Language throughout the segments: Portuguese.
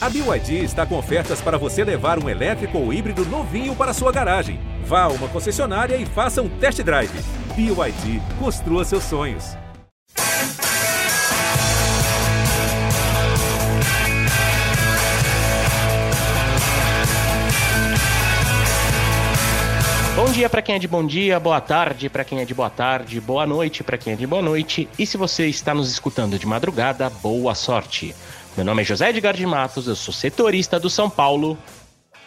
A BYD está com ofertas para você levar um elétrico ou híbrido novinho para sua garagem. Vá a uma concessionária e faça um test drive. BYD, construa seus sonhos. Bom dia para quem é de bom dia, boa tarde para quem é de boa tarde, boa noite para quem é de boa noite. E se você está nos escutando de madrugada, boa sorte. Meu nome é José Edgar de Matos, eu sou setorista do São Paulo.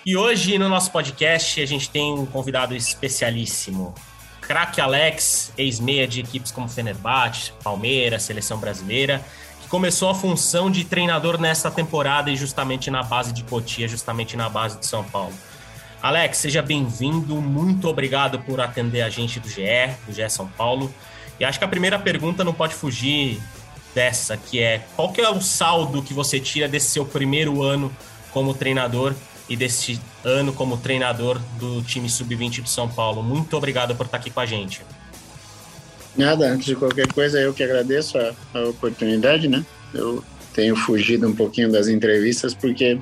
E hoje no nosso podcast a gente tem um convidado especialíssimo. Craque Alex, ex-meia de equipes como Fenerbahçe, Palmeiras, Seleção Brasileira, que começou a função de treinador nesta temporada e justamente na base de Cotia, justamente na base de São Paulo. Alex, seja bem-vindo, muito obrigado por atender a gente do GE, do GE São Paulo. E acho que a primeira pergunta não pode fugir dessa, que é qual que é o saldo que você tira desse seu primeiro ano como treinador e desse ano como treinador do time sub-20 de São Paulo. Muito obrigado por estar aqui com a gente. Nada, antes de qualquer coisa, eu que agradeço a, a oportunidade, né? Eu tenho fugido um pouquinho das entrevistas porque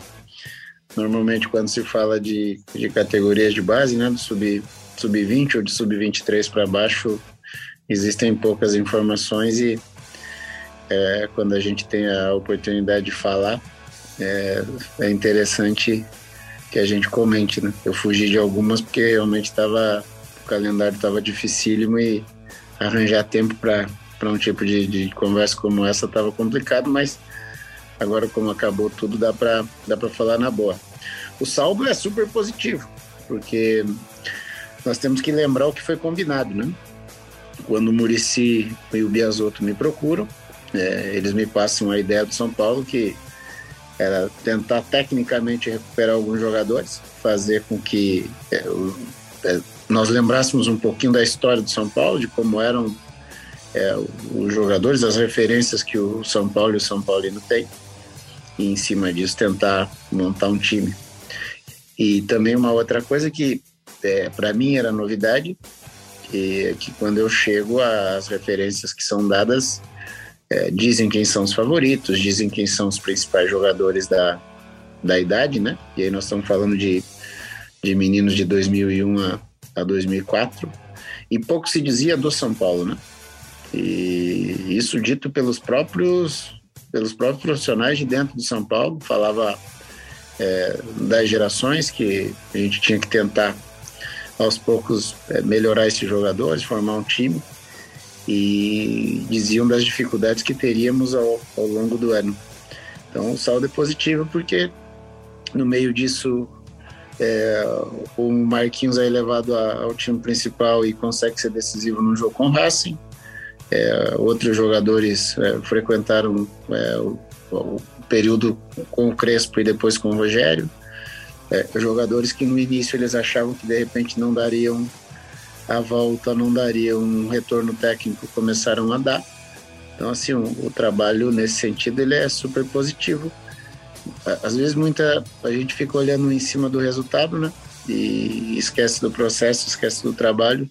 Normalmente, quando se fala de, de categorias de base, né, do sub, sub-20 ou de sub-23 para baixo, existem poucas informações e é, quando a gente tem a oportunidade de falar, é, é, interessante que a gente comente, né? Eu fugi de algumas porque realmente estava o calendário estava dificílimo e arranjar tempo para um tipo de, de conversa como essa estava complicado, mas Agora, como acabou tudo, dá para dá falar na boa. O saldo é super positivo, porque nós temos que lembrar o que foi combinado, né? Quando o Murici e o Biasotto me procuram, é, eles me passam a ideia do São Paulo que era tentar tecnicamente recuperar alguns jogadores, fazer com que é, o, é, nós lembrássemos um pouquinho da história do São Paulo, de como eram é, os jogadores, as referências que o São Paulo e o São Paulino têm e em cima disso tentar montar um time. E também uma outra coisa que é, para mim era novidade, que, é que quando eu chego as referências que são dadas é, dizem quem são os favoritos, dizem quem são os principais jogadores da, da idade, né? E aí nós estamos falando de, de meninos de 2001 a, a 2004 e pouco se dizia do São Paulo, né? E isso dito pelos próprios pelos próprios profissionais de dentro de São Paulo, falava é, das gerações que a gente tinha que tentar aos poucos é, melhorar esses jogadores, formar um time e diziam das dificuldades que teríamos ao, ao longo do ano. Então o saldo é positivo porque no meio disso é, o Marquinhos é elevado ao time principal e consegue ser decisivo no jogo com o Racing. É, outros jogadores é, frequentaram é, o, o, período com o Crespo e depois com o Rogério. É, jogadores que no início eles achavam que de repente não dariam a volta, não dariam um retorno técnico, começaram a dar. Então, assim, o, o trabalho nesse sentido ele é super positivo. Às vezes muita a gente fica olhando em cima do resultado, né? E esquece do processo, esquece do trabalho.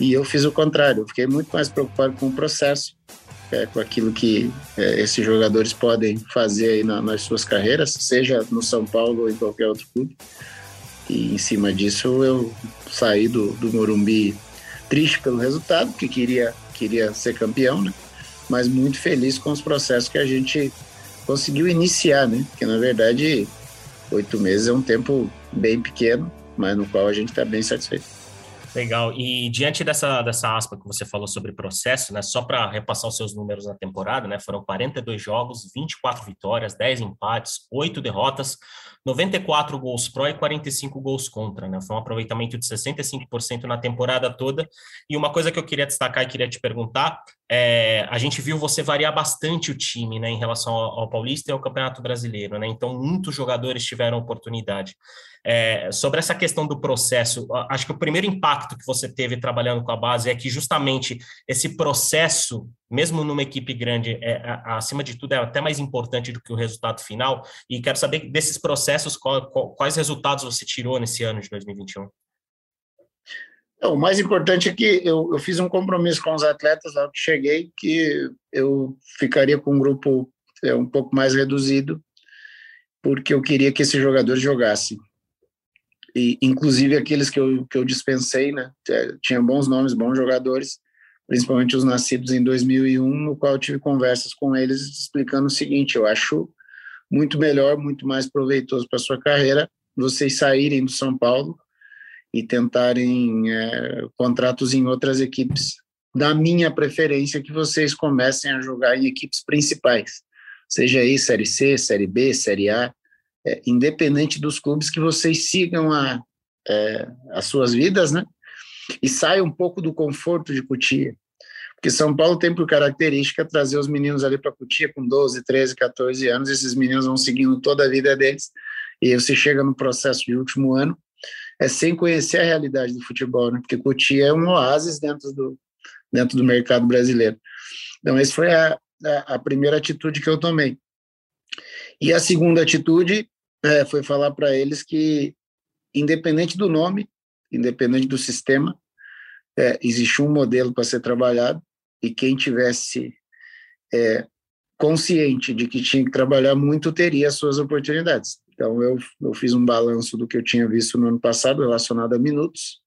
E eu fiz o contrário, eu fiquei muito mais preocupado com o processo, é, com aquilo que é, esses jogadores podem fazer aí na, nas suas carreiras, seja no São Paulo ou em qualquer outro clube. E em cima disso eu saí do, do Morumbi triste pelo resultado, porque queria, queria ser campeão, né? mas muito feliz com os processos que a gente conseguiu iniciar, né? Porque na verdade oito meses é um tempo bem pequeno, mas no qual a gente está bem satisfeito. Legal. E diante dessa, dessa aspa que você falou sobre processo, né, só para repassar os seus números na temporada, né, foram 42 jogos, 24 vitórias, 10 empates, 8 derrotas, 94 gols pró e 45 gols contra, né? Foi um aproveitamento de 65% na temporada toda. E uma coisa que eu queria destacar e queria te perguntar, é, a gente viu você variar bastante o time, né, em relação ao, ao Paulista e ao Campeonato Brasileiro, né? Então, muitos jogadores tiveram oportunidade. É, sobre essa questão do processo, acho que o primeiro impacto que você teve trabalhando com a base é que justamente esse processo, mesmo numa equipe grande, é, acima de tudo, é até mais importante do que o resultado final. E quero saber desses processos, qual, qual, quais resultados você tirou nesse ano de 2021? o mais importante é que eu, eu fiz um compromisso com os atletas lá que cheguei, que eu ficaria com um grupo é, um pouco mais reduzido porque eu queria que esses jogadores jogassem. E, inclusive aqueles que eu, que eu dispensei, né? Tinha bons nomes, bons jogadores, principalmente os nascidos em 2001, no qual eu tive conversas com eles explicando o seguinte: eu acho muito melhor, muito mais proveitoso para sua carreira vocês saírem do São Paulo e tentarem é, contratos em outras equipes. Da minha preferência, que vocês comecem a jogar em equipes principais, seja aí Série C, Série B, Série A, é, independente dos clubes, que vocês sigam a, é, as suas vidas, né? E saiam um pouco do conforto de Cotia. Porque São Paulo tem por característica trazer os meninos ali para Cotia com 12, 13, 14 anos, esses meninos vão seguindo toda a vida deles, e você chega no processo de último ano, é sem conhecer a realidade do futebol, né? Porque Cotia é um oásis dentro do, dentro do mercado brasileiro. Então, essa foi a, a, a primeira atitude que eu tomei. E a segunda atitude é, foi falar para eles que, independente do nome, independente do sistema, é, existe um modelo para ser trabalhado e quem tivesse é, consciente de que tinha que trabalhar muito teria as suas oportunidades. Então, eu, eu fiz um balanço do que eu tinha visto no ano passado relacionado a minutos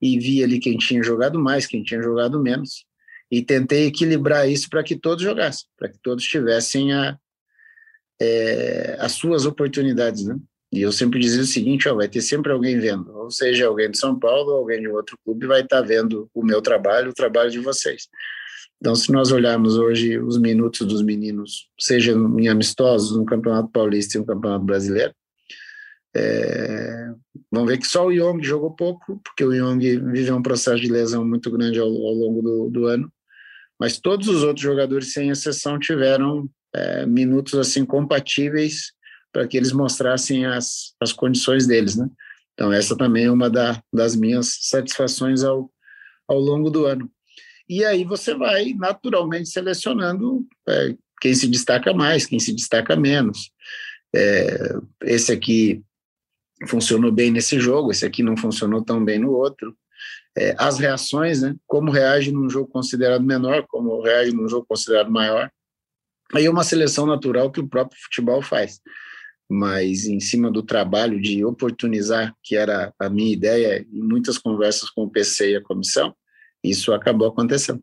e vi ali quem tinha jogado mais, quem tinha jogado menos e tentei equilibrar isso para que todos jogassem, para que todos tivessem a, é, as suas oportunidades, né? E eu sempre dizia o seguinte, ó, vai ter sempre alguém vendo, ou seja, alguém de São Paulo, alguém de outro clube vai estar tá vendo o meu trabalho, o trabalho de vocês. Então, se nós olharmos hoje os minutos dos meninos, seja em amistosos, no Campeonato Paulista e no Campeonato Brasileiro, é, vamos ver que só o Young jogou pouco, porque o Young viveu um processo de lesão muito grande ao, ao longo do, do, ano, mas todos os outros jogadores, sem exceção, tiveram é, minutos assim compatíveis para que eles mostrassem as, as condições deles, né? Então, essa também é uma da, das minhas satisfações ao, ao longo do ano. E aí você vai naturalmente selecionando é, quem se destaca mais, quem se destaca menos. É, esse aqui funcionou bem nesse jogo, esse aqui não funcionou tão bem no outro. É, as reações, né? Como reage num jogo considerado menor, como reage num jogo considerado maior. Aí é uma seleção natural que o próprio futebol faz. Mas em cima do trabalho de oportunizar, que era a minha ideia em muitas conversas com o PC e a comissão, isso acabou acontecendo.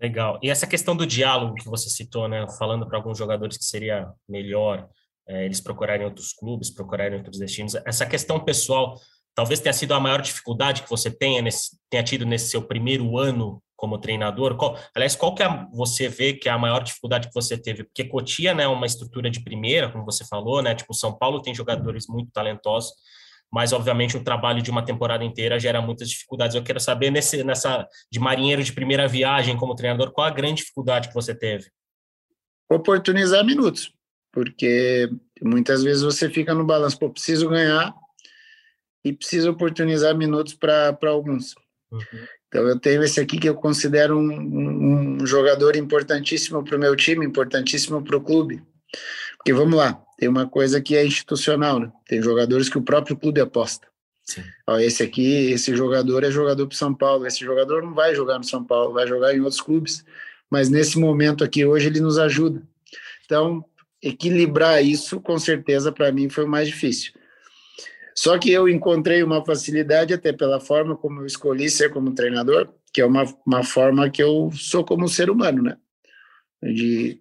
Legal. E essa questão do diálogo que você citou, né, falando para alguns jogadores que seria melhor é, eles procurarem outros clubes, procurarem outros destinos, essa questão pessoal talvez tenha sido a maior dificuldade que você tenha, nesse, tenha tido nesse seu primeiro ano como treinador. Qual, aliás, qual que é, você vê que é a maior dificuldade que você teve? Porque Cotia né, é uma estrutura de primeira, como você falou, né? Tipo, São Paulo tem jogadores muito talentosos, mas obviamente o trabalho de uma temporada inteira gera muitas dificuldades. Eu quero saber nesse, nessa de marinheiro de primeira viagem como treinador, qual a grande dificuldade que você teve? Oportunizar minutos, porque muitas vezes você fica no balanço, pô, preciso ganhar e preciso oportunizar minutos para alguns. Uhum. Então eu tenho esse aqui que eu considero um, um jogador importantíssimo para o meu time, importantíssimo para o clube. Porque vamos lá, tem uma coisa que é institucional, né? Tem jogadores que o próprio clube aposta. Ó, esse aqui, esse jogador é jogador para São Paulo. Esse jogador não vai jogar no São Paulo, vai jogar em outros clubes. Mas nesse momento aqui hoje ele nos ajuda. Então equilibrar isso, com certeza, para mim foi o mais difícil. Só que eu encontrei uma facilidade até pela forma como eu escolhi ser como treinador, que é uma, uma forma que eu sou como ser humano, né? De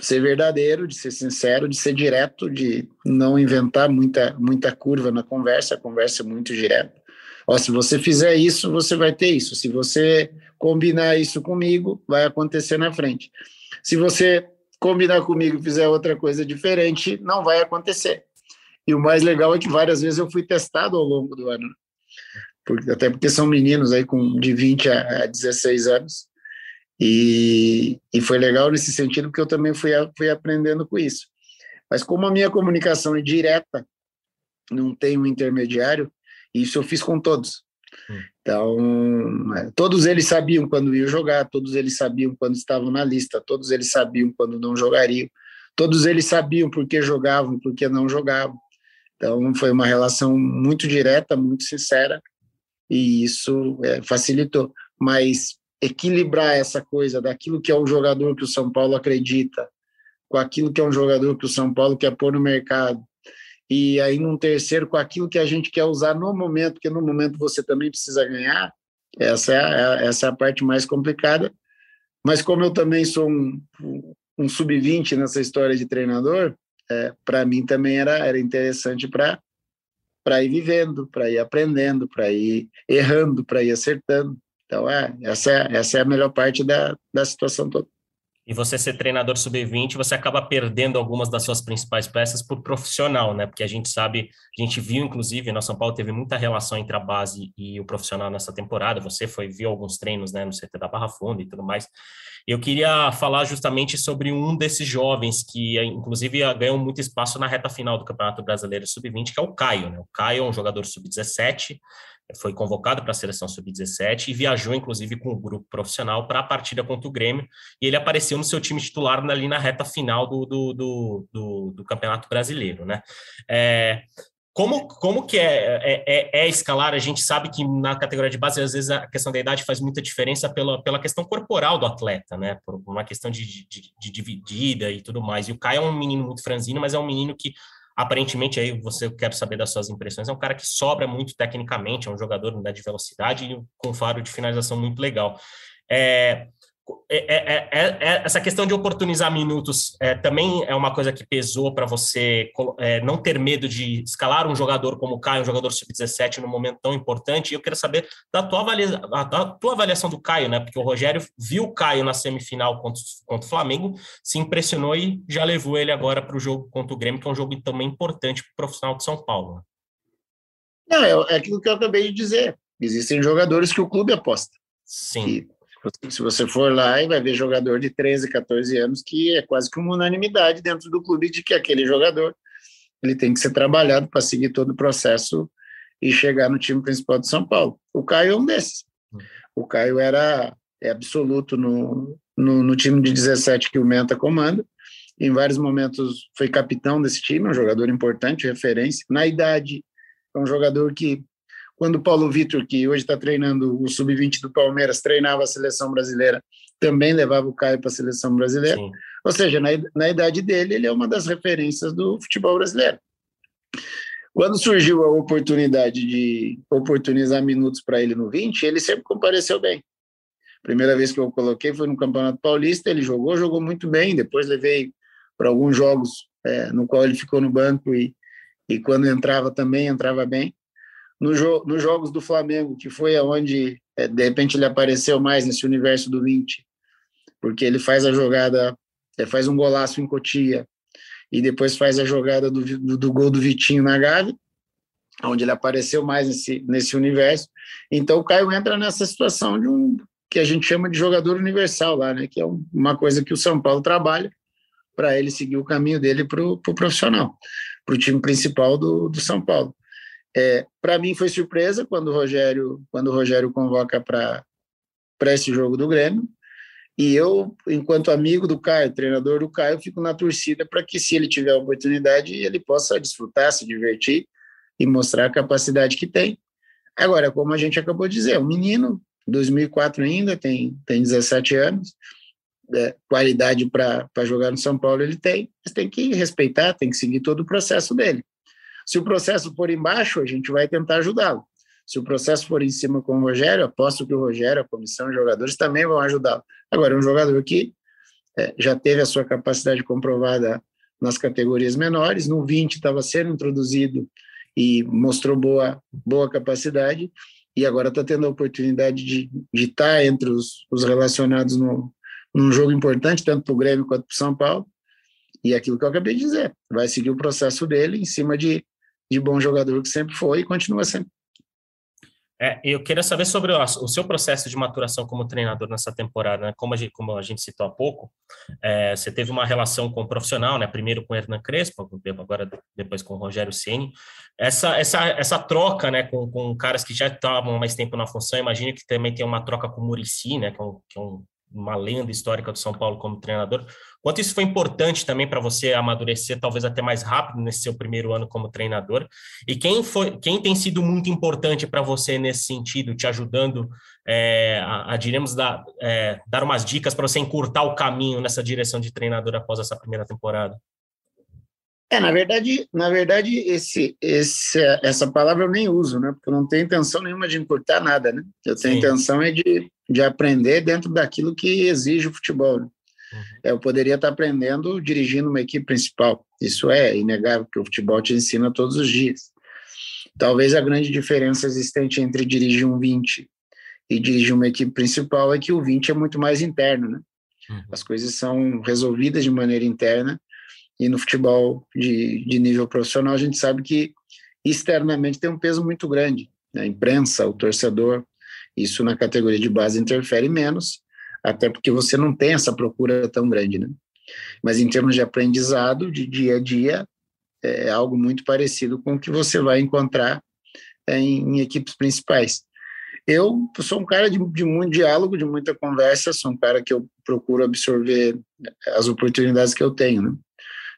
ser verdadeiro, de ser sincero, de ser direto, de não inventar muita, muita curva na conversa, a conversa é muito direta. Ó, se você fizer isso, você vai ter isso. Se você combinar isso comigo, vai acontecer na frente. Se você combinar comigo e fizer outra coisa diferente, não vai acontecer. E o mais legal é que várias vezes eu fui testado ao longo do ano. Porque, até porque são meninos aí com de 20 a 16 anos e, e foi legal nesse sentido, porque eu também fui, fui aprendendo com isso. Mas como a minha comunicação é direta, não tem um intermediário, isso eu fiz com todos. Hum. Então, é, todos eles sabiam quando iam jogar, todos eles sabiam quando estavam na lista, todos eles sabiam quando não jogariam, todos eles sabiam por que jogavam, por que não jogavam. Então, foi uma relação muito direta, muito sincera, e isso é, facilitou. Mas equilibrar essa coisa daquilo que é o jogador que o São Paulo acredita com aquilo que é um jogador que o São Paulo quer pôr no mercado, e aí num terceiro com aquilo que a gente quer usar no momento, porque no momento você também precisa ganhar, essa é a, essa é a parte mais complicada. Mas como eu também sou um, um sub-20 nessa história de treinador, é, para mim também era, era interessante para para ir vivendo, para ir aprendendo, para ir errando, para ir acertando. Então, é, essa, é, essa é a melhor parte da, da situação toda e você ser treinador sub-20, você acaba perdendo algumas das suas principais peças por profissional, né? Porque a gente sabe, a gente viu, inclusive, no São Paulo teve muita relação entre a base e o profissional nessa temporada. Você foi, viu alguns treinos, né, no CT da Barra Funda e tudo mais. Eu queria falar justamente sobre um desses jovens que, inclusive, ganhou muito espaço na reta final do Campeonato Brasileiro Sub-20, que é o Caio, né? O Caio é um jogador sub-17, foi convocado para a seleção sub-17 e viajou, inclusive, com o grupo profissional para a partida contra o Grêmio. E ele apareceu no seu time titular ali na reta final do, do, do, do, do Campeonato Brasileiro, né? É, como, como que é, é, é, é, escalar? A gente sabe que na categoria de base, às vezes, a questão da idade faz muita diferença pela, pela questão corporal do atleta, né? Por uma questão de, de, de dividida e tudo mais. E o Caio é um menino muito franzino, mas é um menino que Aparentemente, aí você quer saber das suas impressões. É um cara que sobra muito tecnicamente, é um jogador de velocidade e com faro de finalização muito legal. É, é, é, é, é, essa questão de oportunizar minutos é, também é uma coisa que pesou para você é, não ter medo de escalar um jogador como o Caio, um jogador sub-17, num momento tão importante. E eu quero saber da tua, avalia, da tua avaliação do Caio, né? Porque o Rogério viu o Caio na semifinal contra, contra o Flamengo, se impressionou e já levou ele agora para o jogo contra o Grêmio, que é um jogo também importante para o profissional de São Paulo. Né? Não, é aquilo que eu acabei de dizer. Existem jogadores que o clube aposta. Sim. Que se você for lá e vai ver jogador de 13, 14 anos que é quase que uma unanimidade dentro do clube de que aquele jogador ele tem que ser trabalhado para seguir todo o processo e chegar no time principal de São Paulo. O Caio é um desses. O Caio era é absoluto no, no, no time de 17 que o Menta comanda. Em vários momentos foi capitão desse time, um jogador importante, referência. Na idade, é um jogador que quando o Paulo Vitor, que hoje está treinando o sub-20 do Palmeiras, treinava a seleção brasileira, também levava o Caio para a seleção brasileira. Sim. Ou seja, na, na idade dele, ele é uma das referências do futebol brasileiro. Quando surgiu a oportunidade de oportunizar minutos para ele no 20, ele sempre compareceu bem. Primeira vez que eu coloquei foi no Campeonato Paulista, ele jogou, jogou muito bem. Depois levei para alguns jogos é, no qual ele ficou no banco e, e quando entrava também entrava bem no jo nos jogos do Flamengo, que foi aonde é, de repente ele apareceu mais nesse universo do 20, porque ele faz a jogada, é, faz um golaço em Cotia e depois faz a jogada do, do, do gol do Vitinho na Gávea, onde ele apareceu mais nesse, nesse universo. Então o Caio entra nessa situação de um que a gente chama de jogador universal lá, né? Que é uma coisa que o São Paulo trabalha para ele seguir o caminho dele para o pro profissional, para o time principal do, do São Paulo. É, para mim foi surpresa quando o Rogério, quando o Rogério convoca para esse jogo do Grêmio. E eu, enquanto amigo do Caio, treinador do Caio, fico na torcida para que, se ele tiver a oportunidade, ele possa desfrutar, se divertir e mostrar a capacidade que tem. Agora, como a gente acabou de dizer, um menino, 2004 ainda, tem, tem 17 anos, é, qualidade para jogar no São Paulo ele tem, mas tem que respeitar, tem que seguir todo o processo dele. Se o processo for embaixo, a gente vai tentar ajudá-lo. Se o processo for em cima com o Rogério, aposto que o Rogério, a comissão, os jogadores também vão ajudá-lo. Agora, um jogador que é, já teve a sua capacidade comprovada nas categorias menores, no 20 estava sendo introduzido e mostrou boa, boa capacidade, e agora está tendo a oportunidade de, de estar tá entre os, os relacionados no, num jogo importante, tanto para o Grêmio quanto para o São Paulo. E é aquilo que eu acabei de dizer, vai seguir o processo dele em cima de de bom jogador que sempre foi e continua sendo. É, eu queria saber sobre o, seu processo de maturação como treinador nessa temporada, né? como, a gente, como a gente citou há pouco, é, você teve uma relação com o profissional, né? primeiro com o Hernan Crespo, agora depois com o Rogério Ceni. Essa, essa, essa troca né? com, com caras que já estavam mais tempo na função, imagino que também tem uma troca com o Murici, né? que, é um, que é um uma lenda histórica do São Paulo como treinador. Quanto isso foi importante também para você amadurecer, talvez até mais rápido nesse seu primeiro ano como treinador? E quem foi, quem tem sido muito importante para você nesse sentido, te ajudando é, a, a, diremos, dar, é, dar umas dicas para você encurtar o caminho nessa direção de treinador após essa primeira temporada? É, na verdade, na verdade esse, esse, essa palavra eu nem uso, né? Porque eu não tenho intenção nenhuma de encurtar nada, né? Eu tenho Sim. intenção é de, de aprender dentro daquilo que exige o futebol. Né? Uhum. Eu poderia estar aprendendo dirigindo uma equipe principal. Isso é inegável, que o futebol te ensina todos os dias. Talvez a grande diferença existente entre dirigir um 20 e dirigir uma equipe principal é que o 20 é muito mais interno, né? Uhum. As coisas são resolvidas de maneira interna e no futebol de, de nível profissional, a gente sabe que externamente tem um peso muito grande. Né? A imprensa, o torcedor, isso na categoria de base interfere menos, até porque você não tem essa procura tão grande, né? Mas em termos de aprendizado, de dia a dia, é algo muito parecido com o que você vai encontrar é, em, em equipes principais. Eu sou um cara de, de, muito diálogo, de muita conversa, sou um cara que eu procuro absorver as oportunidades que eu tenho, né?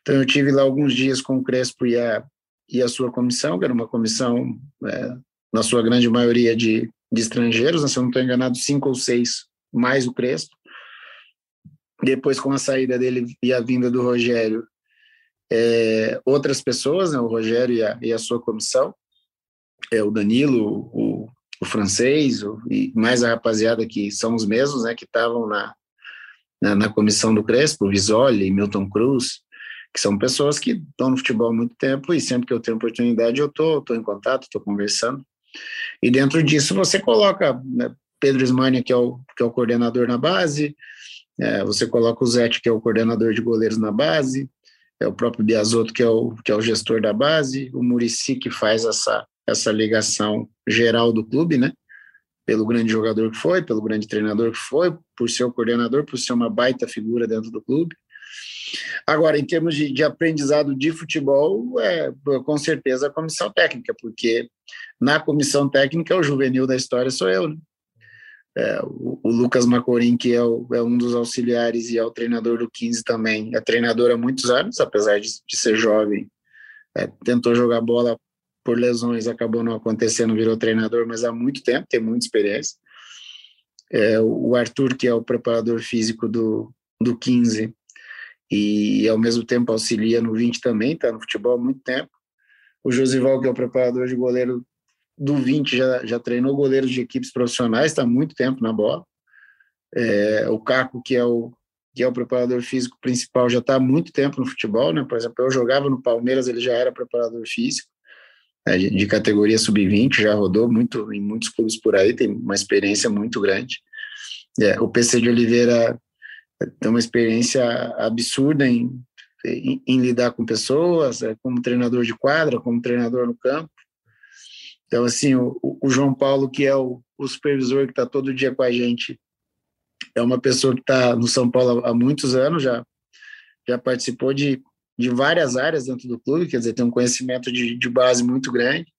Então, eu tive lá alguns dias com o Crespo e a, e a sua comissão, que era uma comissão, é, na sua grande maioria, de, de estrangeiros, né, se eu não estou enganado, cinco ou seis, mais o Crespo. Depois, com a saída dele e a vinda do Rogério, é, outras pessoas, né, o Rogério e a, e a sua comissão, é, o Danilo, o, o francês, o, e mais a rapaziada que são os mesmos, né, que estavam na, na, na, comissão do Crespo, Visoli, Milton Cruz, que são pessoas que estão no futebol há muito tempo e sempre que eu tenho oportunidade eu tô, tô em contato, estou conversando. E dentro disso você coloca né, Pedro Ismania, que é o, que é o coordenador na base, é, você coloca o Zete, que é o coordenador de goleiros na base, é o próprio Biasotto, que é o, que é o gestor da base, o Murici, que faz essa, essa ligação geral do clube, né? Pelo grande jogador que foi, pelo grande treinador que foi, por ser o coordenador, por ser uma baita figura dentro do clube. Agora, em termos de, de aprendizado de futebol, é, com certeza a comissão técnica, porque na comissão técnica o juvenil da história sou eu, né? É, o, o, Lucas Macorim, que é, o, é, um dos auxiliares e é o treinador do 15 também, é treinador há muitos anos, apesar de, de ser jovem, é, tentou jogar bola por lesões, acabou não acontecendo, virou treinador, mas há muito tempo, tem muita experiência. É, o Arthur, que é o preparador físico do, do 15, e ao mesmo tempo auxilia no 20 também, está no futebol há muito tempo. O Josival, que é o preparador de goleiro do 20, já, já treinou goleiros de equipes profissionais, está muito tempo na bola. É, o Caco, que é o, que é o preparador físico principal, já está há muito tempo no futebol, né? Por exemplo, eu jogava no Palmeiras, ele já era preparador físico, né, de, de categoria sub-20, já rodou muito em muitos clubes por aí, tem uma experiência muito grande. É, o PC de Oliveira tem uma experiência absurda em, em, em lidar com pessoas, é, como treinador de quadra, como treinador no campo. Então, assim, o, o João Paulo, que é o, o supervisor que está todo dia com a gente, é uma pessoa que está no São Paulo há muitos anos, já, já participou de, de várias áreas dentro do clube, quer dizer, tem um conhecimento de, de base muito grande.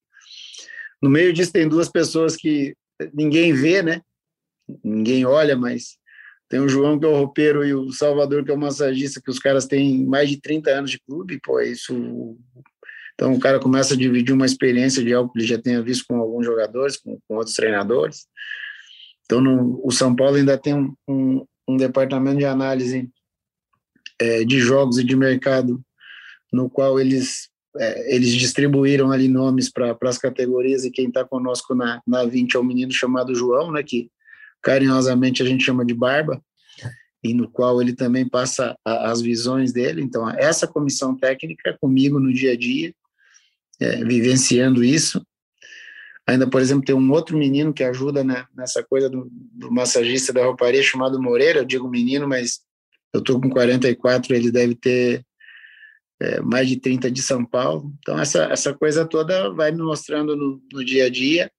No meio disso, tem duas pessoas que ninguém vê, né? Ninguém olha, mas tem o João, que é o roupeiro, e o Salvador, que é o massagista, que os caras têm mais de 30 anos de clube, pô, isso. Então o cara começa a dividir uma experiência de algo que ele já tenha visto com alguns jogadores, com, com outros treinadores. Então no, o São Paulo ainda tem um, um, um departamento de análise é, de jogos e de mercado, no qual eles é, eles distribuíram ali nomes para as categorias e quem está conosco na, na 20 é um menino chamado João, né, que carinhosamente a gente chama de Barba, e no qual ele também passa a, as visões dele. Então, essa comissão técnica é comigo no dia a dia, é, vivenciando isso. Ainda, por exemplo, tem um outro menino que ajuda né, nessa coisa do, do, massagista da rouparia chamado Moreira. Eu digo menino, mas eu estou com 44, ele deve ter é, mais de 30 de São Paulo. Então, essa, essa coisa toda vai me mostrando no, no dia a dia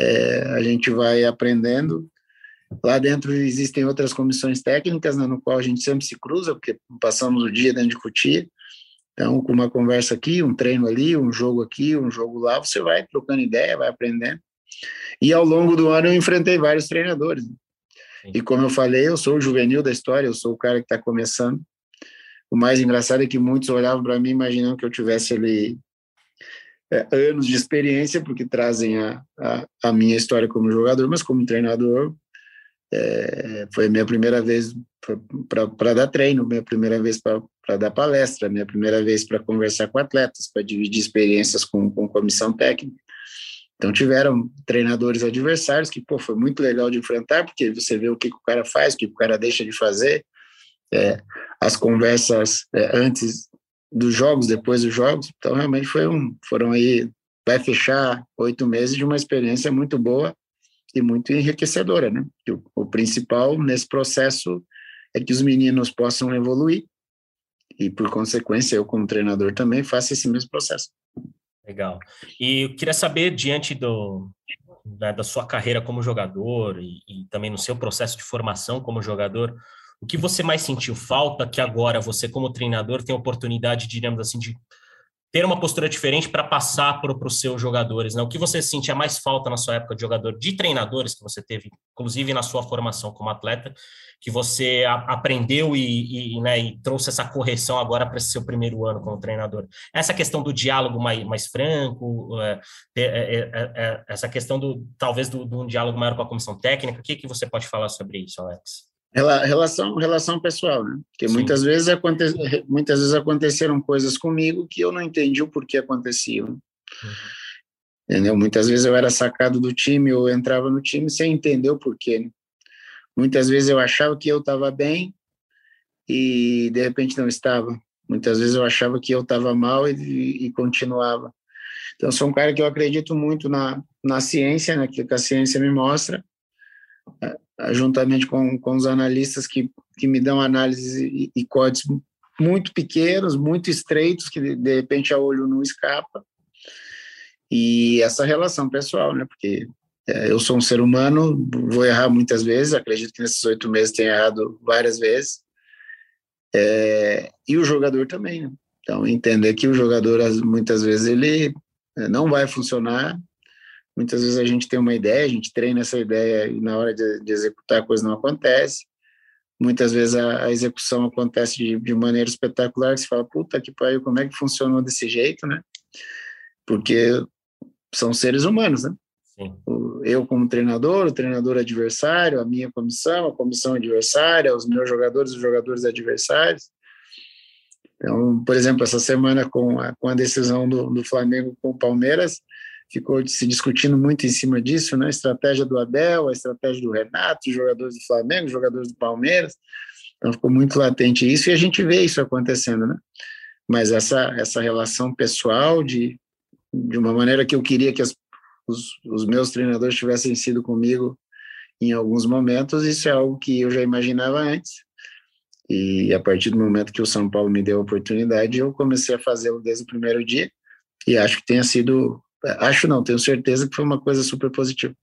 é, a gente vai aprendendo. Lá dentro existem outras comissões técnicas, né, no qual a gente sempre se cruza, porque passamos o dia dentro de Cotia. Então, com uma conversa aqui, um treino ali, um jogo aqui, um jogo lá, você vai trocando ideia, vai aprendendo. E ao longo do ano eu enfrentei vários treinadores. Né. E como eu falei, eu sou o juvenil da história, eu sou o cara que está começando. O mais engraçado é que muitos olhavam para mim imaginando que eu tivesse ali é, anos de experiência, porque trazem a, a, a, minha história como jogador, mas como treinador, é, foi minha primeira vez para dar treino, minha primeira vez para dar palestra, minha primeira vez para conversar com atletas, para dividir experiências com, com comissão técnica. Então tiveram treinadores adversários que pô, foi muito legal de enfrentar, porque você vê o que, que o cara faz, o que, que o cara deixa de fazer, é, as conversas é, antes dos jogos, depois dos jogos. Então realmente foi um, foram aí vai fechar oito meses de uma experiência muito boa e muito enriquecedora, né? O, o principal nesse processo é que os meninos possam evoluir e por consequência eu como treinador também faço esse mesmo processo. Legal. E eu queria saber, diante do, né, da sua carreira como jogador e, e, também no seu processo de formação como jogador, o que você mais sentiu falta que agora você, como treinador, tem a oportunidade, diríamos assim, de ter uma postura diferente para passar para os seus jogadores? Né? O que você sentia mais falta na sua época de jogador, de treinadores que você teve, inclusive na sua formação como atleta, que você aprendeu e, e, né, e, trouxe essa correção agora para esse seu primeiro ano como treinador? Essa questão do diálogo mais, mais franco, é é, é, é, é, essa questão do talvez do um diálogo maior com a comissão técnica, o que, que você pode falar sobre isso, Alex? Relação, relação pessoal, né? Porque muitas vezes, aconte, muitas vezes aconteceram coisas comigo que eu não entendi o porquê aconteciam. Uhum. Entendeu? Muitas vezes eu era sacado do time ou entrava no time sem entender o porquê. Né? Muitas vezes eu achava que eu estava bem e de repente não estava. Muitas vezes eu achava que eu estava mal e, e, continuava. Então, sou um cara que eu acredito muito na, na ciência, naquilo que a ciência me mostra, juntamente com, com os analistas que, que me dão análises e, e códigos muito pequenos, muito estreitos, que de, de repente a olho não escapa. E essa relação pessoal, né? Porque é, eu sou um ser humano, vou errar muitas vezes, acredito que nesses oito meses tenha errado várias vezes. É, e o jogador também, né? Então, entender que o jogador, muitas vezes, ele é, não vai funcionar. Muitas vezes a gente tem uma ideia, a gente treina essa ideia e na hora de, de executar a coisa não acontece. Muitas vezes a, a execução acontece de, de, maneira espetacular, que você fala, puta que pariu, como é que funcionou desse jeito, né? Porque são seres humanos, né? Sim eu como treinador, o treinador adversário, a minha comissão, a comissão adversária, os meus jogadores, os jogadores adversários. Então, por exemplo, essa semana com a, com a decisão do, do Flamengo com o Palmeiras, ficou se discutindo muito em cima disso, né? A estratégia do Abel, a estratégia do Renato, jogadores do Flamengo, jogadores do Palmeiras. Então ficou muito latente isso e a gente vê isso acontecendo, né? Mas essa essa relação pessoal de de uma maneira que eu queria que as os, os meus treinadores tivessem sido comigo em alguns momentos, isso é algo que eu já imaginava antes. E a partir do momento que o São Paulo me deu a oportunidade, eu comecei a fazê-lo desde o primeiro dia. E acho que tenha sido, acho não, tenho certeza que foi uma coisa super positiva.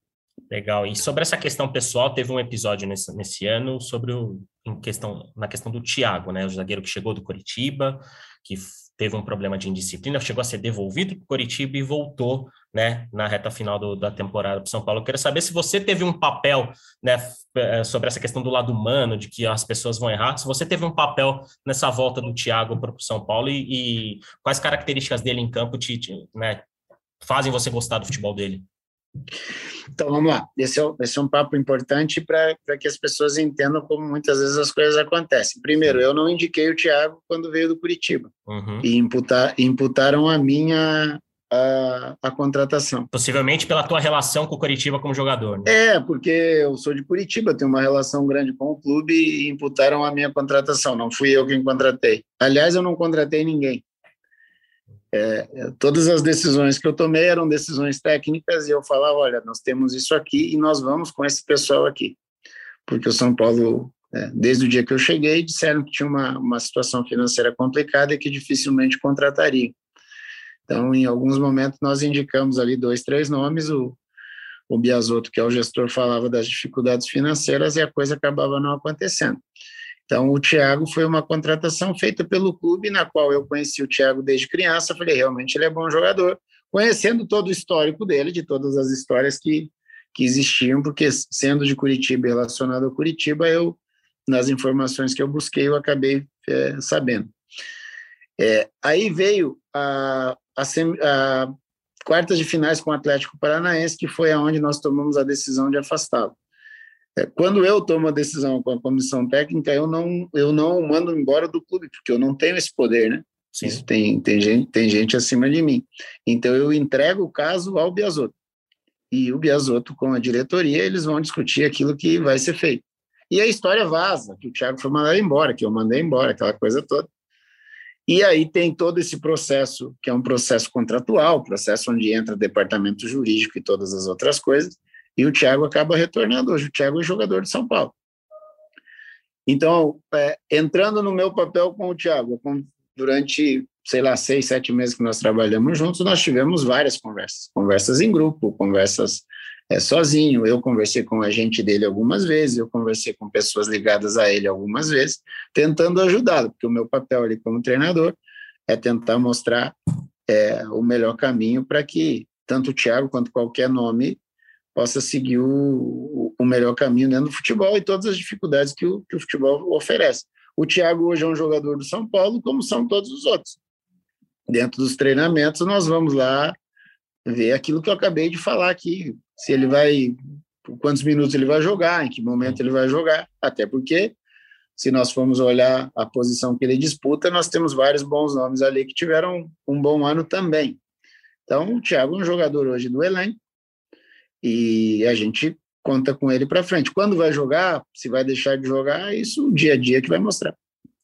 Legal. E sobre essa questão pessoal, teve um episódio nesse, nesse ano sobre o, em questão, na questão do Thiago, né? O zagueiro que chegou do Curitiba, que teve um problema de indisciplina, chegou a ser devolvido para o Coritiba e voltou né, na reta final do, da temporada para São Paulo. Eu quero saber se você teve um papel né, eh, sobre essa questão do lado humano, de que as pessoas vão errar, se você teve um papel nessa volta do Thiago para o São Paulo e, e, quais características dele em campo te, te né, fazem você gostar do futebol dele. Então vamos lá, esse é, esse é um papo importante para que as pessoas entendam como muitas vezes as coisas acontecem. Primeiro, eu não indiquei o Thiago quando veio do Curitiba uhum. e imputar, imputaram a minha a, a, contratação. Possivelmente pela tua relação com o Curitiba como jogador. Né? É, porque eu sou de Curitiba, tenho uma relação grande com o clube e imputaram a minha contratação. Não fui eu quem contratei. Aliás, eu não contratei ninguém. É, é, todas as decisões que eu tomei eram decisões técnicas e eu falava, olha, nós temos isso aqui e nós vamos com esse pessoal aqui. Porque o São Paulo, é, desde o dia que eu cheguei, disseram que tinha uma, uma situação financeira complicada e que dificilmente contrataria. Então, em alguns momentos, nós indicamos ali dois, três nomes, o, o Biasotto, que é o gestor, falava das dificuldades financeiras e a coisa acabava não acontecendo. Então, o Thiago foi uma contratação feita pelo clube, na qual eu conheci o Thiago desde criança. Falei, realmente ele é bom jogador, conhecendo todo o histórico dele, de todas as histórias que, que existiam, porque sendo de Curitiba e relacionado a Curitiba, eu, nas informações que eu busquei, eu acabei é, sabendo. É, aí veio a, a, a quartas de finais com o Atlético Paranaense, que foi aonde nós tomamos a decisão de afastá-lo. É, quando eu tomo a decisão com a comissão técnica, eu não, eu não mando embora do clube, porque eu não tenho esse poder, né? Sim. Isso tem, tem, gente, tem gente acima de mim. Então, eu entrego o caso ao Biasotto. E o Biasotto, com a diretoria, eles vão discutir aquilo que vai ser feito. E a história vaza, que o Thiago foi mandado embora, que eu mandei embora, aquela coisa toda. E aí tem todo esse processo, que é um processo contratual, processo onde entra departamento jurídico e todas as outras coisas, e o Thiago acaba retornando hoje. O Thiago é jogador de São Paulo. Então, é, entrando no meu papel com o Thiago, com, durante, sei lá, seis, sete meses que nós trabalhamos juntos, nós tivemos várias conversas. Conversas em grupo, conversas é, sozinho. Eu conversei com a gente dele algumas vezes, eu conversei com pessoas ligadas a ele algumas vezes, tentando ajudá-lo, porque o meu papel ali como treinador é tentar mostrar é, o melhor caminho para que tanto o Thiago quanto qualquer nome possa seguir o, o melhor caminho dentro do futebol e todas as dificuldades que o, que o futebol oferece. O Thiago hoje é um jogador do São Paulo, como são todos os outros. Dentro dos treinamentos, nós vamos lá ver aquilo que eu acabei de falar aqui. Se ele vai, quantos minutos ele vai jogar, em que momento ele vai jogar. Até porque, se nós formos olhar a posição que ele disputa, nós temos vários bons nomes ali que tiveram um bom ano também. Então, o Thiago é um jogador hoje do elenco, e a gente conta com ele para frente. Quando vai jogar, se vai deixar de jogar, isso o dia a dia que vai mostrar.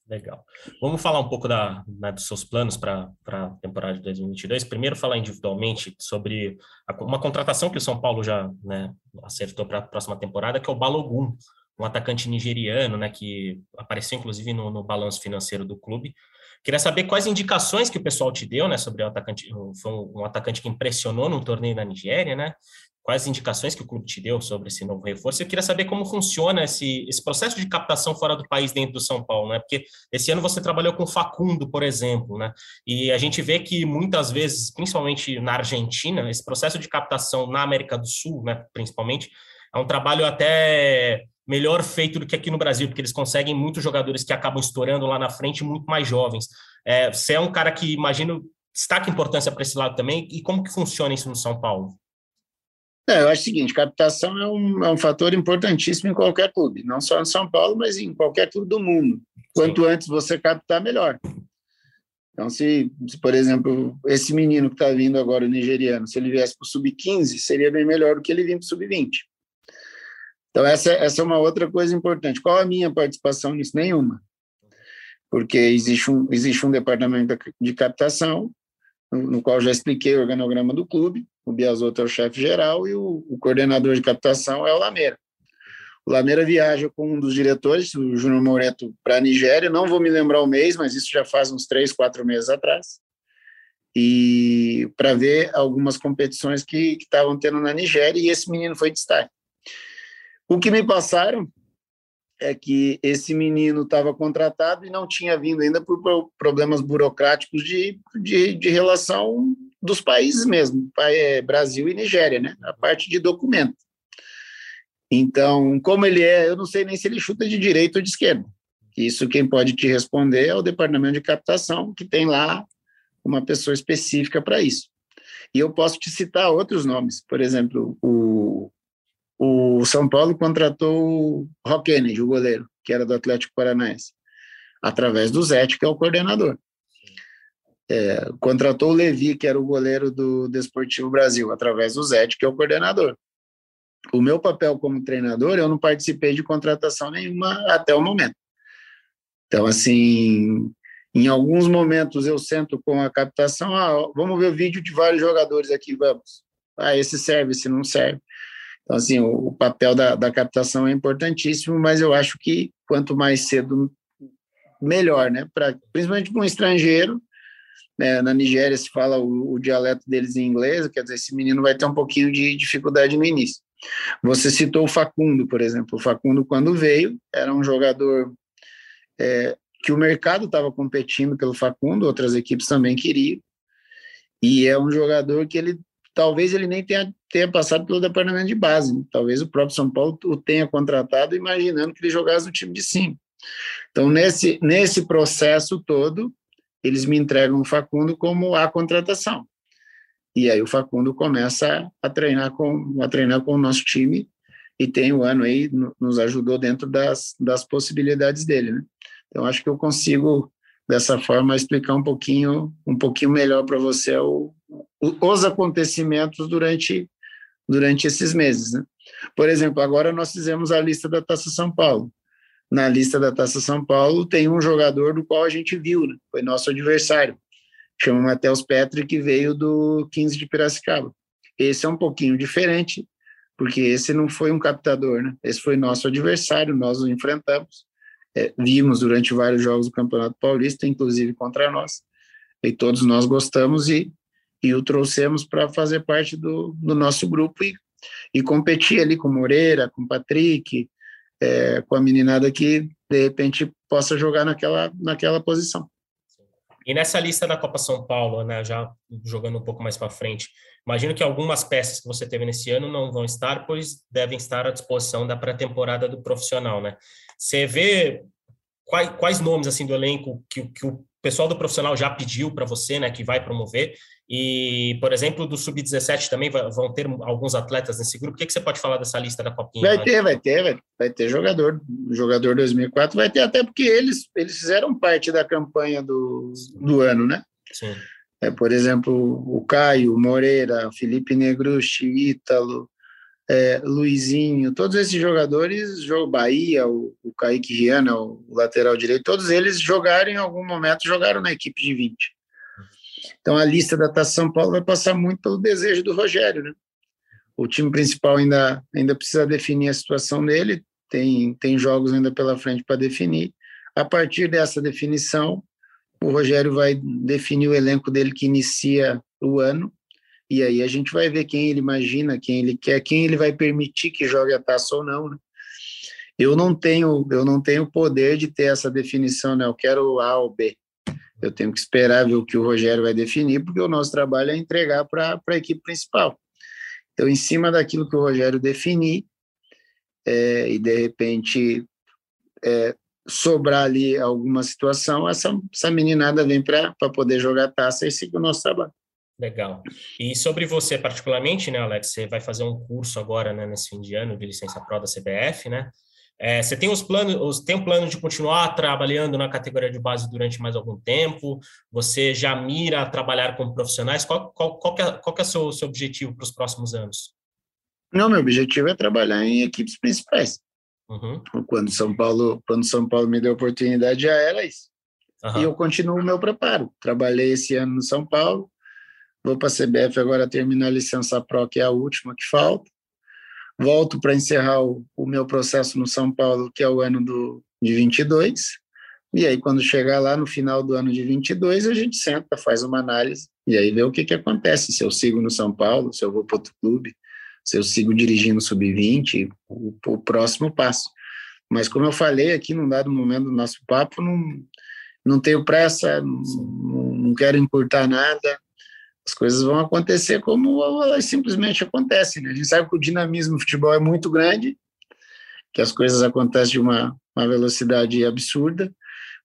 Legal. Vamos falar um pouco da, né, dos seus planos para a temporada de 2022. Primeiro, falar individualmente sobre a, uma contratação que o São Paulo já né, acertou para a próxima temporada, que é o Balogun, um atacante nigeriano, né, que apareceu inclusive no, no balanço financeiro do clube. Queria saber quais indicações que o pessoal te deu, né, sobre o atacante, foi um, atacante que impressionou no torneio da Nigéria, né, quais indicações que o clube te deu sobre esse novo reforço. Eu queria saber como funciona esse, esse processo de captação fora do país dentro do São Paulo, né? Porque esse ano você trabalhou com Facundo, por exemplo, né? E a gente vê que muitas vezes, principalmente na Argentina, esse processo de captação na América do Sul, né, principalmente, é um trabalho até melhor feito do que aqui no Brasil, porque eles conseguem muitos jogadores que acabam estourando lá na frente, muito mais jovens. É, você é um cara que, imagino, destaca importância para esse lado também, e como que funciona isso no São Paulo? É, eu acho o seguinte, captação é um, é um fator importantíssimo em qualquer clube, não só em São Paulo, mas em qualquer clube do mundo. Quanto Sim. antes você captar, melhor. Então, se, se por exemplo, esse menino que está vindo agora, o nigeriano, se ele viesse para o sub-15, seria bem melhor do que ele vir para o sub-20. Então, essa, essa é uma outra coisa importante. Qual a minha participação nisso? Nenhuma. Porque existe um, existe um departamento de captação, no, no qual já expliquei o organograma do clube, o Biasotto é o chefe geral e o, o, coordenador de captação é o Lameira. O Lameira viaja com um dos diretores, o Júnior Moreto, para a Nigéria, não vou me lembrar o mês, mas isso já faz uns três, quatro meses atrás, e para ver algumas competições que estavam tendo na Nigéria, e esse menino foi destaque. O que me passaram é que esse menino estava contratado e não tinha vindo ainda por problemas burocráticos de, de, de relação dos países mesmo, é, Brasil e Nigéria, né? A parte de documento. Então, como ele é, eu não sei nem se ele chuta de direita ou de esquerda. Isso quem pode te responder é o departamento de captação, que tem lá uma pessoa específica para isso. E eu posso te citar outros nomes. Por exemplo, o, o São Paulo contratou o Kennedy, o goleiro, que era do Atlético Paranaense, através do Zete, que é o coordenador. É, contratou o Levi, que era o goleiro do Desportivo Brasil, através do Zete, que é o coordenador. O meu papel como treinador, eu não participei de contratação nenhuma até o momento. Então, assim, em alguns momentos eu sento com a captação, ah, vamos ver o vídeo de vários jogadores aqui, vamos. Ah, esse serve, esse não serve. Então, assim, o, o papel da, da captação é importantíssimo, mas eu acho que quanto mais cedo, melhor, né? Pra, principalmente para um estrangeiro, né, na Nigéria se fala o, o, dialeto deles em inglês, quer dizer, esse menino vai ter um pouquinho de dificuldade no início. Você citou o Facundo, por exemplo. O Facundo, quando veio, era um jogador é, que o mercado estava competindo pelo Facundo, outras equipes também queriam, e é um jogador que ele talvez ele nem tenha tenha passado pelo departamento de base. Talvez o próprio São Paulo o tenha contratado imaginando que ele jogasse no time de cima. Então, nesse, nesse processo todo, eles me entregam o Facundo como a contratação. E aí o Facundo começa a treinar com, a treinar com o nosso time e tem o um ano aí, nos ajudou dentro das, das possibilidades dele, né? Então, acho que eu consigo, dessa forma, explicar um pouquinho, um pouquinho melhor para você o, os acontecimentos durante, durante esses meses, né? Por exemplo, agora nós fizemos a lista da Taça São Paulo na lista da Taça São Paulo tem um jogador do qual a gente viu, né? foi nosso adversário, chama Matheus Petri, que veio do 15 de Piracicaba. Esse é um pouquinho diferente, porque esse não foi um captador, né? Esse foi nosso adversário, nós o enfrentamos, é, vimos durante vários jogos do Campeonato Paulista, inclusive contra nós, e todos nós gostamos e, e o trouxemos para fazer parte do, do nosso grupo e, e competir ali com Moreira, com Patrick, é, com a meninada que de repente possa jogar naquela, naquela posição. E nessa lista da Copa São Paulo, né, já jogando um pouco mais para frente, imagino que algumas peças que você teve nesse ano não vão estar, pois devem estar à disposição da pré-temporada do profissional, né? Você vê quais, quais nomes assim do elenco que, que o pessoal do profissional já pediu para você, né, que vai promover, e, por exemplo, do Sub-17 também vão ter alguns atletas nesse grupo. O que, que você pode falar dessa lista da Copinha? Vai ter, vai ter, vai, vai ter jogador. Jogador 2004 vai ter, até porque eles, eles fizeram parte da campanha do, do ano, né? Sim. É, por exemplo, o Caio, Moreira, Felipe Negrucci, Ítalo, é, Luizinho, todos esses jogadores, jogo Bahia, o, o Kaique Riana, o, o lateral direito, todos eles jogaram em algum momento, jogaram na equipe de 20. Então a lista da Taça São Paulo vai passar muito pelo desejo do Rogério, né? O time principal ainda, ainda precisa definir a situação dele, tem, tem jogos ainda pela frente para definir. A partir dessa definição, o Rogério vai definir o elenco dele que inicia o ano, e aí a gente vai ver quem ele imagina, quem ele quer, quem ele vai permitir que jogue a taça ou não, né? Eu não tenho, eu não tenho poder de ter essa definição, né? Eu quero A ou B. Eu tenho que esperar ver o que o Rogério vai definir, porque o nosso trabalho é entregar para a equipe principal. Então, em cima daquilo que o Rogério definir, é, e de repente é, sobrar ali alguma situação, essa, essa meninada vem para poder jogar taça e seguir o nosso trabalho. Legal. E sobre você particularmente, né, Alex? Você vai fazer um curso agora, né, nesse fim de ano de licença pro da CBF, né? É, você tem os planos, tem um plano de continuar trabalhando na categoria de base durante mais algum tempo? Você já mira trabalhar com profissionais? Qual, qual, qual, que é, qual que é o seu, seu objetivo para os próximos anos? Não, meu objetivo é trabalhar em equipes principais. Uhum. Quando São Paulo, quando São Paulo me deu a oportunidade, já era isso. Uhum. E eu continuo o meu preparo. Trabalhei esse ano no São Paulo, vou para a CBF agora terminar a licença Pro, que é a última que falta. Volto para encerrar o, o, meu processo no São Paulo, que é o ano do, de 22, e aí quando chegar lá no final do ano de 22, a gente senta, faz uma análise, e aí vê o que, que acontece, se eu sigo no São Paulo, se eu vou para outro clube, se eu sigo dirigindo sub-20, o, o próximo passo. Mas como eu falei aqui num dado momento do nosso papo, não, não tenho pressa, não, não quero encurtar nada, as coisas vão acontecer como elas simplesmente acontecem. Né? A gente sabe que o dinamismo do futebol é muito grande, que as coisas acontecem de uma, uma velocidade absurda,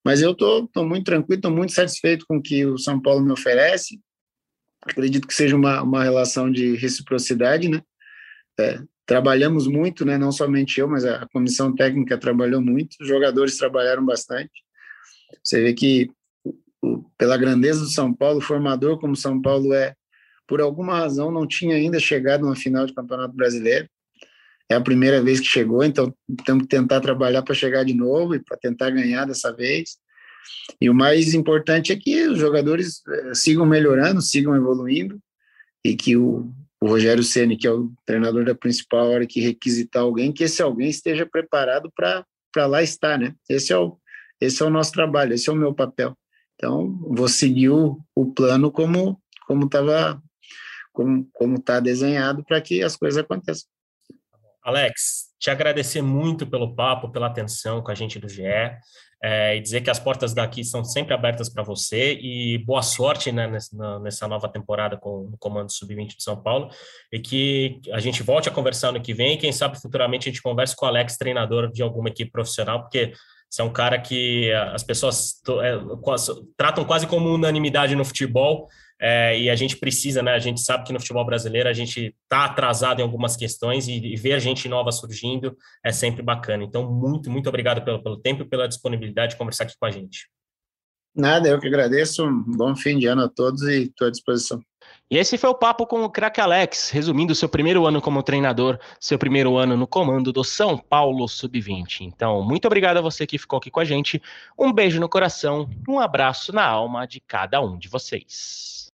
mas eu estou muito tranquilo, estou muito satisfeito com o que o São Paulo me oferece. Acredito que seja uma, uma relação de reciprocidade, né? É, trabalhamos muito, né? Não somente eu, mas a comissão técnica trabalhou muito, os jogadores trabalharam bastante. Você vê que pela grandeza do São Paulo, formador como São Paulo é, por alguma razão não tinha ainda chegado na final de Campeonato Brasileiro. É a primeira vez que chegou, então temos que tentar trabalhar para chegar de novo e para tentar ganhar dessa vez. E o mais importante é que os jogadores eh, sigam melhorando, sigam evoluindo e que o, o Rogério Ceni, que é o treinador da principal, hora que requisitar alguém, que esse alguém esteja preparado para lá estar, né? Esse é o esse é o nosso trabalho, esse é o meu papel. Então, vou seguir o, o plano como como estava como como está desenhado para que as coisas aconteçam. Alex, te agradecer muito pelo papo, pela atenção com a gente do GE. É, e dizer que as portas daqui são sempre abertas para você e boa sorte né, nessa, nessa, nova temporada com o Comando Sub-20 de São Paulo e que a gente volte a conversar no que vem e quem sabe futuramente a gente converse com o Alex, treinador de alguma equipe profissional, porque você é um cara que as pessoas é, tratam quase como unanimidade no futebol é, e a gente precisa, né? A gente sabe que no futebol brasileiro a gente está atrasado em algumas questões e, e, ver gente nova surgindo é sempre bacana. Então, muito, muito obrigado pelo, pelo tempo e pela disponibilidade de conversar aqui com a gente. Nada, eu que agradeço. Um bom fim de ano a todos e estou à disposição. E esse foi o papo com o craque Alex, resumindo seu primeiro ano como treinador, seu primeiro ano no comando do São Paulo Sub-20. Então, muito obrigado a você que ficou aqui com a gente. Um beijo no coração, um abraço na alma de cada um de vocês.